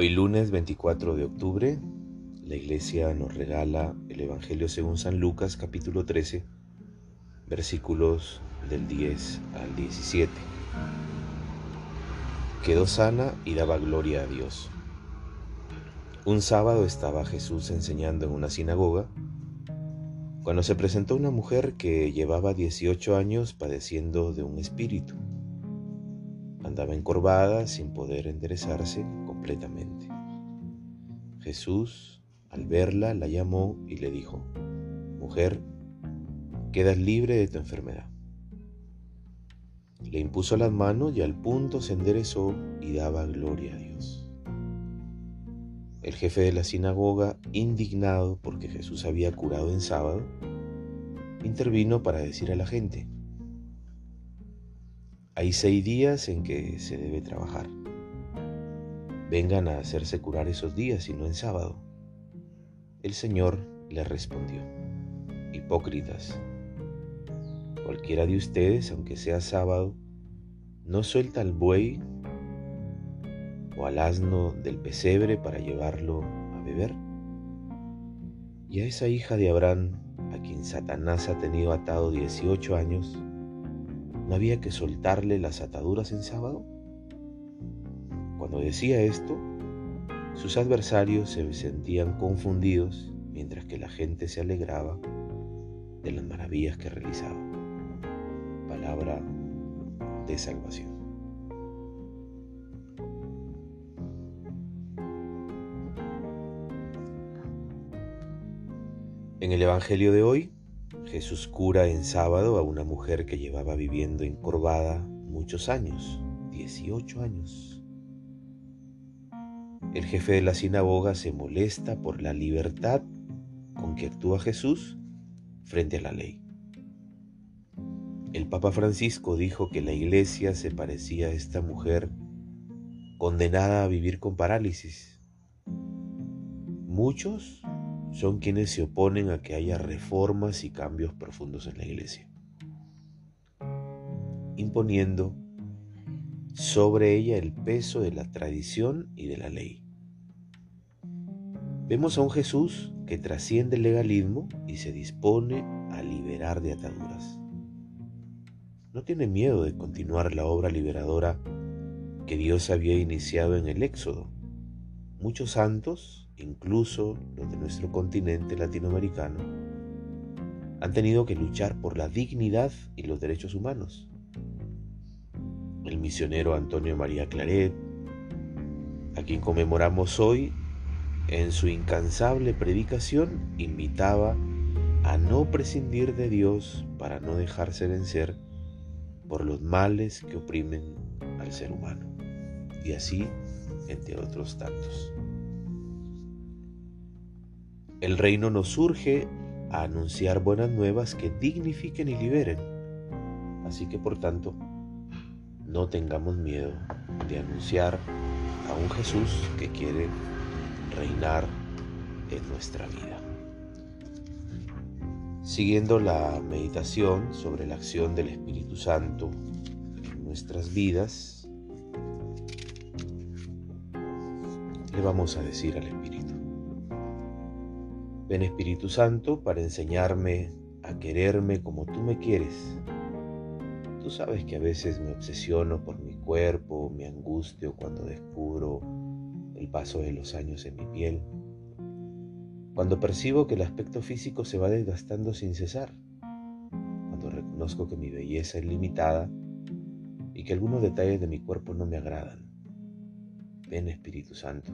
Hoy lunes 24 de octubre, la iglesia nos regala el Evangelio según San Lucas capítulo 13, versículos del 10 al 17. Quedó sana y daba gloria a Dios. Un sábado estaba Jesús enseñando en una sinagoga cuando se presentó una mujer que llevaba 18 años padeciendo de un espíritu. Andaba encorvada sin poder enderezarse completamente. Jesús, al verla, la llamó y le dijo, Mujer, quedas libre de tu enfermedad. Le impuso las manos y al punto se enderezó y daba gloria a Dios. El jefe de la sinagoga, indignado porque Jesús había curado en sábado, intervino para decir a la gente, hay seis días en que se debe trabajar. Vengan a hacerse curar esos días y no en sábado. El Señor le respondió, Hipócritas, cualquiera de ustedes, aunque sea sábado, no suelta al buey o al asno del pesebre para llevarlo a beber. Y a esa hija de Abraham, a quien Satanás ha tenido atado 18 años, ¿No había que soltarle las ataduras en sábado? Cuando decía esto, sus adversarios se sentían confundidos mientras que la gente se alegraba de las maravillas que realizaba. Palabra de salvación. En el Evangelio de hoy Jesús cura en sábado a una mujer que llevaba viviendo encorvada muchos años, 18 años. El jefe de la sinagoga se molesta por la libertad con que actúa Jesús frente a la ley. El Papa Francisco dijo que la iglesia se parecía a esta mujer condenada a vivir con parálisis. Muchos son quienes se oponen a que haya reformas y cambios profundos en la iglesia, imponiendo sobre ella el peso de la tradición y de la ley. Vemos a un Jesús que trasciende el legalismo y se dispone a liberar de ataduras. No tiene miedo de continuar la obra liberadora que Dios había iniciado en el Éxodo. Muchos santos incluso los de nuestro continente latinoamericano, han tenido que luchar por la dignidad y los derechos humanos. El misionero Antonio María Claret, a quien conmemoramos hoy, en su incansable predicación invitaba a no prescindir de Dios para no dejarse vencer por los males que oprimen al ser humano. Y así, entre otros tantos. El reino nos surge a anunciar buenas nuevas que dignifiquen y liberen. Así que por tanto, no tengamos miedo de anunciar a un Jesús que quiere reinar en nuestra vida. Siguiendo la meditación sobre la acción del Espíritu Santo en nuestras vidas, le vamos a decir al Espíritu, Ven Espíritu Santo para enseñarme a quererme como tú me quieres. Sabes que a veces me obsesiono por mi cuerpo, mi angustio cuando descubro el paso de los años en mi piel, cuando percibo que el aspecto físico se va desgastando sin cesar, cuando reconozco que mi belleza es limitada y que algunos detalles de mi cuerpo no me agradan. Ven Espíritu Santo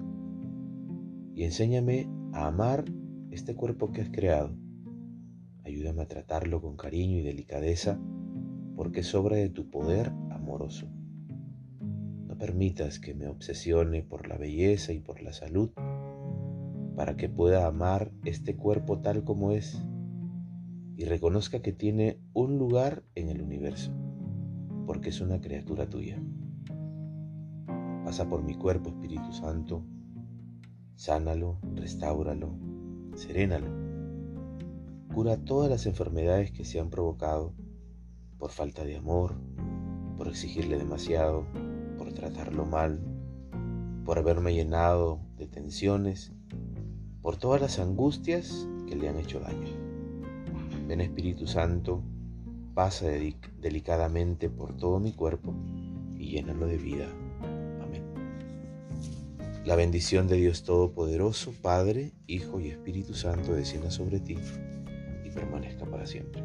y enséñame a amar este cuerpo que has creado. Ayúdame a tratarlo con cariño y delicadeza porque sobra de tu poder amoroso. No permitas que me obsesione por la belleza y por la salud para que pueda amar este cuerpo tal como es y reconozca que tiene un lugar en el universo, porque es una criatura tuya. Pasa por mi cuerpo, Espíritu Santo, sánalo, restáuralo, serénalo. Cura todas las enfermedades que se han provocado por falta de amor, por exigirle demasiado, por tratarlo mal, por haberme llenado de tensiones, por todas las angustias que le han hecho daño. Ven Espíritu Santo, pasa delicadamente por todo mi cuerpo y llénalo de vida. Amén. La bendición de Dios Todopoderoso, Padre, Hijo y Espíritu Santo descienda sobre ti y permanezca para siempre.